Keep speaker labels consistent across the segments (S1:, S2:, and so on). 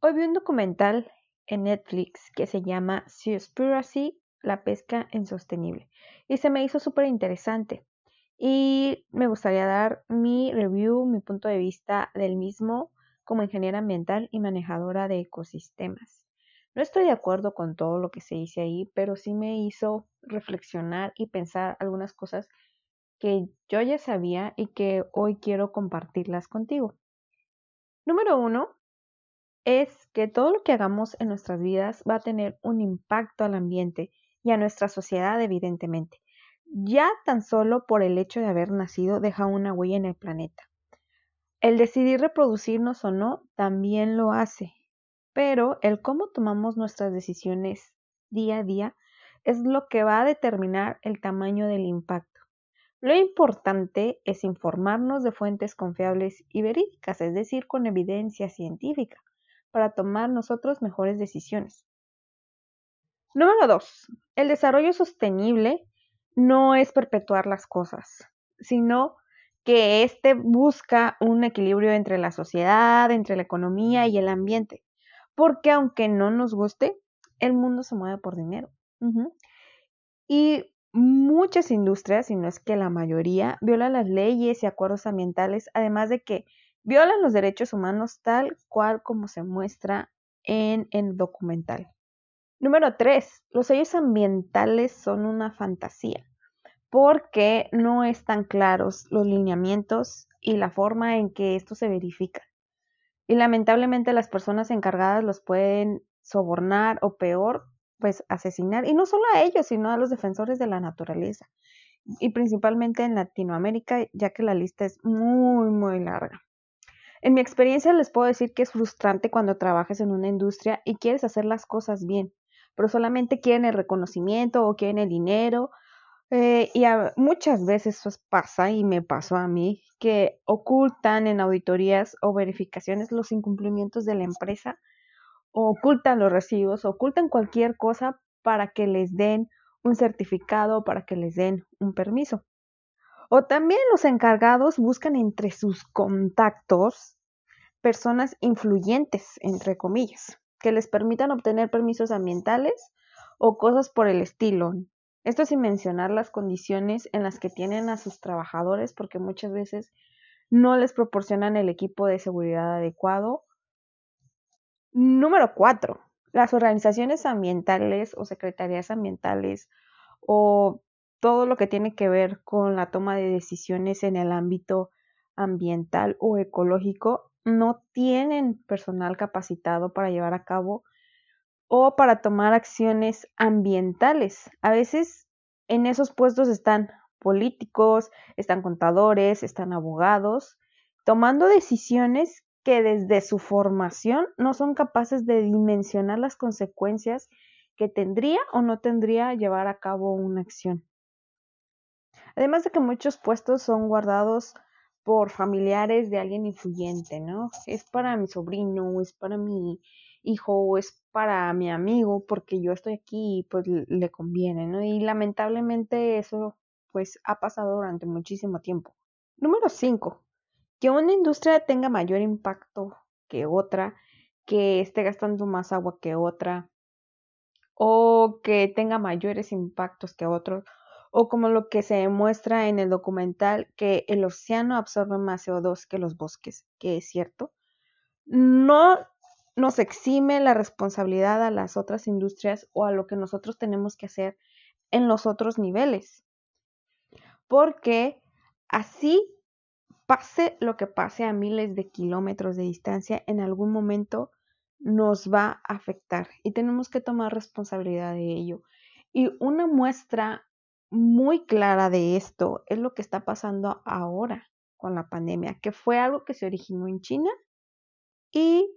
S1: Hoy vi un documental en Netflix que se llama Seaspiracy, la pesca insostenible, y se me hizo súper interesante. Y me gustaría dar mi review, mi punto de vista del mismo como ingeniera ambiental y manejadora de ecosistemas. No estoy de acuerdo con todo lo que se dice ahí, pero sí me hizo reflexionar y pensar algunas cosas que yo ya sabía y que hoy quiero compartirlas contigo. Número uno, es que todo lo que hagamos en nuestras vidas va a tener un impacto al ambiente y a nuestra sociedad, evidentemente. Ya tan solo por el hecho de haber nacido deja una huella en el planeta. El decidir reproducirnos o no también lo hace, pero el cómo tomamos nuestras decisiones día a día es lo que va a determinar el tamaño del impacto. Lo importante es informarnos de fuentes confiables y verídicas, es decir, con evidencia científica, para tomar nosotros mejores decisiones. Número 2. El desarrollo sostenible no es perpetuar las cosas, sino que éste busca un equilibrio entre la sociedad, entre la economía y el ambiente, porque aunque no nos guste, el mundo se mueve por dinero. Y muchas industrias, si no es que la mayoría, violan las leyes y acuerdos ambientales, además de que violan los derechos humanos tal cual como se muestra en el documental. Número 3. Los sellos ambientales son una fantasía porque no están claros los lineamientos y la forma en que esto se verifica. Y lamentablemente las personas encargadas los pueden sobornar o peor, pues asesinar, y no solo a ellos, sino a los defensores de la naturaleza, y principalmente en Latinoamérica, ya que la lista es muy, muy larga. En mi experiencia les puedo decir que es frustrante cuando trabajas en una industria y quieres hacer las cosas bien, pero solamente quieren el reconocimiento o quieren el dinero. Eh, y muchas veces eso pasa y me pasó a mí que ocultan en auditorías o verificaciones los incumplimientos de la empresa, ocultan los recibos, ocultan cualquier cosa para que les den un certificado, para que les den un permiso. O también los encargados buscan entre sus contactos personas influyentes, entre comillas, que les permitan obtener permisos ambientales o cosas por el estilo. Esto sin mencionar las condiciones en las que tienen a sus trabajadores, porque muchas veces no les proporcionan el equipo de seguridad adecuado. Número cuatro, las organizaciones ambientales o secretarías ambientales o todo lo que tiene que ver con la toma de decisiones en el ámbito ambiental o ecológico no tienen personal capacitado para llevar a cabo o para tomar acciones ambientales. A veces en esos puestos están políticos, están contadores, están abogados, tomando decisiones que desde su formación no son capaces de dimensionar las consecuencias que tendría o no tendría llevar a cabo una acción. Además de que muchos puestos son guardados por familiares de alguien influyente, ¿no? Es para mi sobrino, es para mi hijo, es para mi amigo, porque yo estoy aquí y pues le conviene, ¿no? Y lamentablemente eso pues ha pasado durante muchísimo tiempo. Número 5. Que una industria tenga mayor impacto que otra, que esté gastando más agua que otra, o que tenga mayores impactos que otros, o como lo que se demuestra en el documental que el océano absorbe más CO2 que los bosques, que es cierto, no nos exime la responsabilidad a las otras industrias o a lo que nosotros tenemos que hacer en los otros niveles. Porque así pase lo que pase a miles de kilómetros de distancia, en algún momento nos va a afectar y tenemos que tomar responsabilidad de ello. Y una muestra muy clara de esto es lo que está pasando ahora con la pandemia, que fue algo que se originó en China y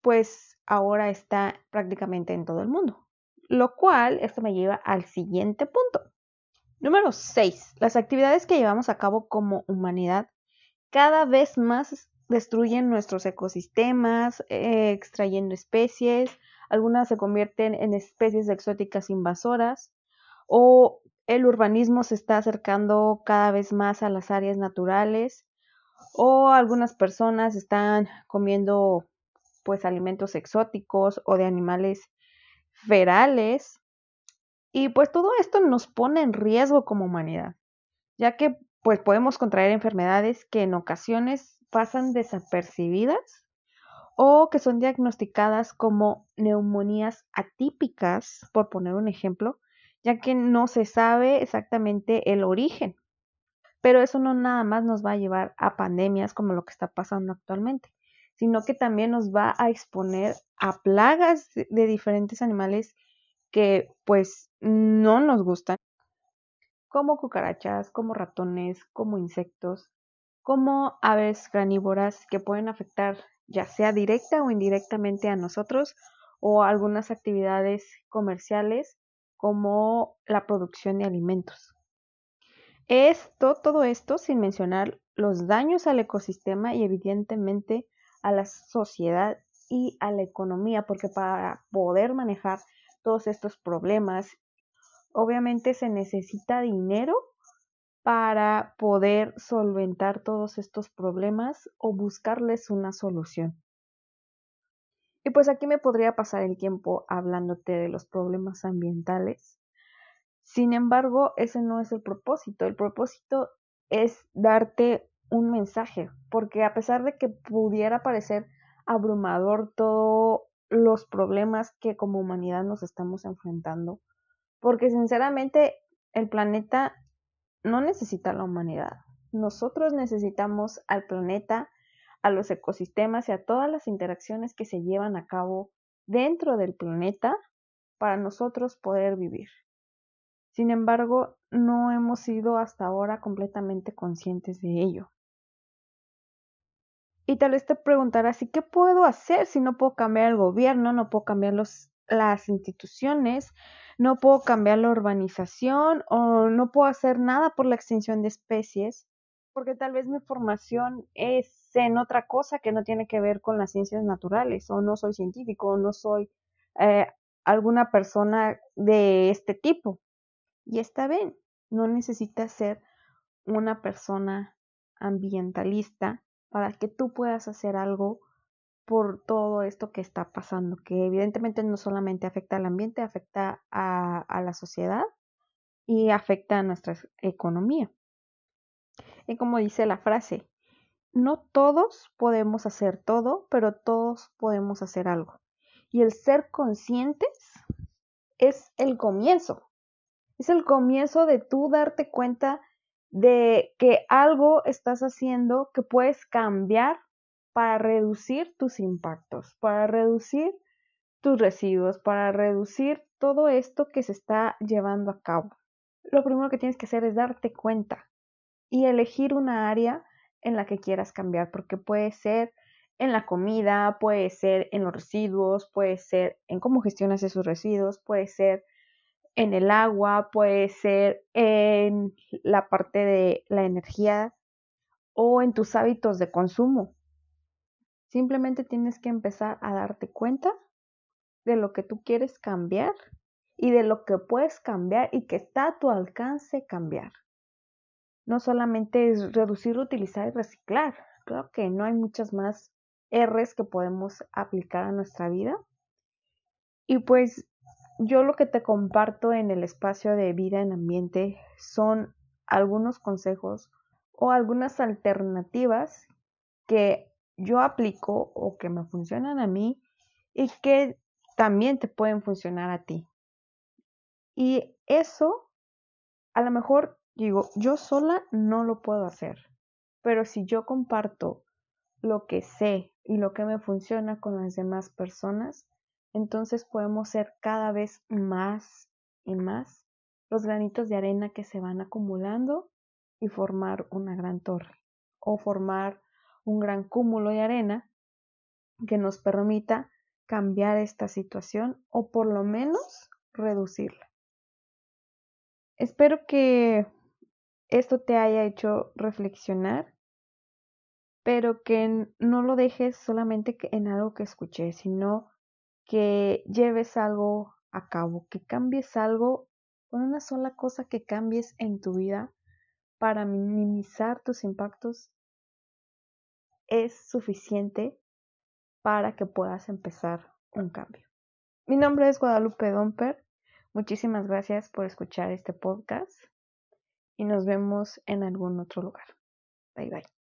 S1: pues ahora está prácticamente en todo el mundo. Lo cual, esto me lleva al siguiente punto. Número 6. Las actividades que llevamos a cabo como humanidad cada vez más destruyen nuestros ecosistemas, eh, extrayendo especies, algunas se convierten en especies exóticas invasoras o el urbanismo se está acercando cada vez más a las áreas naturales o algunas personas están comiendo pues alimentos exóticos o de animales ferales. Y pues todo esto nos pone en riesgo como humanidad, ya que pues podemos contraer enfermedades que en ocasiones pasan desapercibidas o que son diagnosticadas como neumonías atípicas, por poner un ejemplo, ya que no se sabe exactamente el origen. Pero eso no nada más nos va a llevar a pandemias como lo que está pasando actualmente, sino que también nos va a exponer a plagas de diferentes animales que pues no nos gustan, como cucarachas, como ratones, como insectos, como aves granívoras que pueden afectar ya sea directa o indirectamente a nosotros o algunas actividades comerciales como la producción de alimentos. Esto, todo esto sin mencionar los daños al ecosistema y evidentemente a la sociedad y a la economía, porque para poder manejar todos estos problemas, obviamente se necesita dinero para poder solventar todos estos problemas o buscarles una solución. Y pues aquí me podría pasar el tiempo hablándote de los problemas ambientales. Sin embargo, ese no es el propósito. El propósito es darte un mensaje, porque a pesar de que pudiera parecer abrumador todos los problemas que como humanidad nos estamos enfrentando, porque sinceramente el planeta no necesita la humanidad. Nosotros necesitamos al planeta, a los ecosistemas y a todas las interacciones que se llevan a cabo dentro del planeta para nosotros poder vivir. Sin embargo, no hemos sido hasta ahora completamente conscientes de ello. Y tal vez te preguntarás, ¿y qué puedo hacer si no puedo cambiar el gobierno, no puedo cambiar las instituciones, no puedo cambiar la urbanización o no puedo hacer nada por la extinción de especies, porque tal vez mi formación es en otra cosa que no tiene que ver con las ciencias naturales, o no soy científico, o no soy eh, alguna persona de este tipo. Y está bien, no necesitas ser una persona ambientalista para que tú puedas hacer algo por todo esto que está pasando, que evidentemente no solamente afecta al ambiente, afecta a, a la sociedad y afecta a nuestra economía. Y como dice la frase, no todos podemos hacer todo, pero todos podemos hacer algo. Y el ser conscientes es el comienzo. Es el comienzo de tú darte cuenta de que algo estás haciendo que puedes cambiar para reducir tus impactos, para reducir tus residuos, para reducir todo esto que se está llevando a cabo. Lo primero que tienes que hacer es darte cuenta y elegir una área en la que quieras cambiar, porque puede ser en la comida, puede ser en los residuos, puede ser en cómo gestionas esos residuos, puede ser en el agua, puede ser en la parte de la energía o en tus hábitos de consumo. Simplemente tienes que empezar a darte cuenta de lo que tú quieres cambiar y de lo que puedes cambiar y que está a tu alcance cambiar. No solamente es reducir, utilizar y reciclar. Creo que no hay muchas más R's que podemos aplicar a nuestra vida. Y pues yo lo que te comparto en el espacio de vida en ambiente son algunos consejos o algunas alternativas que yo aplico o que me funcionan a mí y que también te pueden funcionar a ti. Y eso, a lo mejor digo, yo sola no lo puedo hacer, pero si yo comparto lo que sé y lo que me funciona con las demás personas, entonces podemos ser cada vez más y más los granitos de arena que se van acumulando y formar una gran torre o formar un gran cúmulo de arena que nos permita cambiar esta situación o por lo menos reducirla. Espero que esto te haya hecho reflexionar, pero que no lo dejes solamente en algo que escuché, sino que lleves algo a cabo, que cambies algo una sola cosa que cambies en tu vida para minimizar tus impactos es suficiente para que puedas empezar un cambio. Mi nombre es Guadalupe Domper. Muchísimas gracias por escuchar este podcast y nos vemos en algún otro lugar. Bye bye.